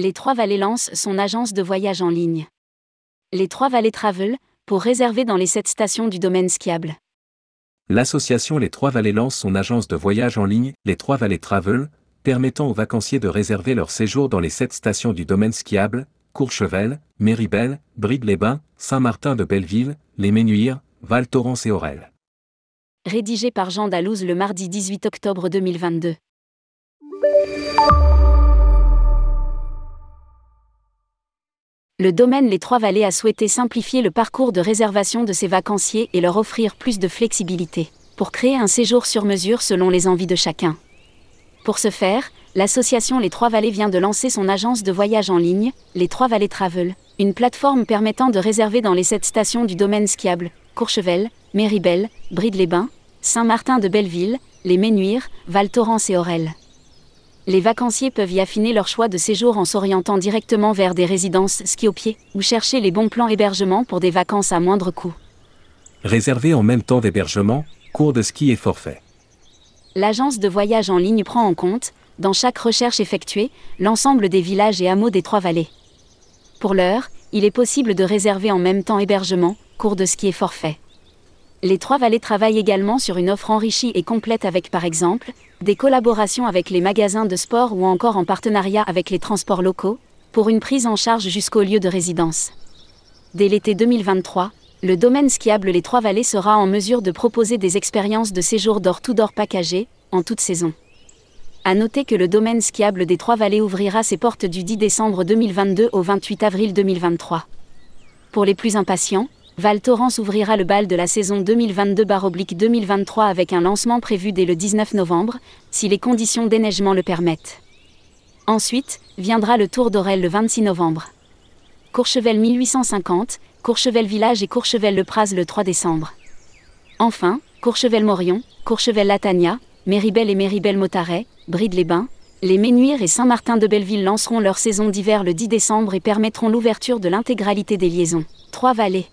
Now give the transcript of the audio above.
Les Trois-Vallées lance son agence de voyage en ligne. Les Trois-Vallées Travel, pour réserver dans les sept stations du domaine skiable. L'association Les Trois-Vallées lance son agence de voyage en ligne, Les Trois-Vallées Travel, permettant aux vacanciers de réserver leur séjour dans les sept stations du domaine skiable, Courchevel, Méribel, Brive-les-Bains, Saint-Martin de Belleville, Les Ménuires, Val Thorens et Aurel. Rédigé par Jean Dalouse le mardi 18 octobre 2022. Le domaine Les Trois-Vallées a souhaité simplifier le parcours de réservation de ses vacanciers et leur offrir plus de flexibilité, pour créer un séjour sur mesure selon les envies de chacun. Pour ce faire, l'association Les Trois-Vallées vient de lancer son agence de voyage en ligne, Les Trois-Vallées Travel, une plateforme permettant de réserver dans les sept stations du domaine skiable, Courchevel, Méribel, Bride-les-Bains, Saint-Martin de Belleville, Les Ménuires, Val Thorens et Aurel les vacanciers peuvent y affiner leur choix de séjour en s'orientant directement vers des résidences ski au pied ou chercher les bons plans hébergement pour des vacances à moindre coût. Réservé en même temps d'hébergement, cours de ski et forfait. L'agence de voyage en ligne prend en compte, dans chaque recherche effectuée, l'ensemble des villages et hameaux des Trois-Vallées. Pour l'heure, il est possible de réserver en même temps hébergement, cours de ski et forfait. Les Trois-Vallées travaillent également sur une offre enrichie et complète avec par exemple des collaborations avec les magasins de sport ou encore en partenariat avec les transports locaux, pour une prise en charge jusqu'au lieu de résidence. Dès l'été 2023, le domaine skiable Les Trois-Vallées sera en mesure de proposer des expériences de séjour d'or tout d'or packagé, en toute saison. À noter que le domaine skiable des Trois-Vallées ouvrira ses portes du 10 décembre 2022 au 28 avril 2023. Pour les plus impatients, Val Thorens ouvrira le bal de la saison 2022-2023 avec un lancement prévu dès le 19 novembre, si les conditions d'éneigement le permettent. Ensuite, viendra le Tour d'Orel le 26 novembre. Courchevel 1850, Courchevel Village et Courchevel Le Praz le 3 décembre. Enfin, Courchevel Morion, Courchevel Latania, Méribel et Méribel Motaret, Bride-les-Bains, les Ménuires et Saint-Martin de Belleville lanceront leur saison d'hiver le 10 décembre et permettront l'ouverture de l'intégralité des liaisons. Trois vallées.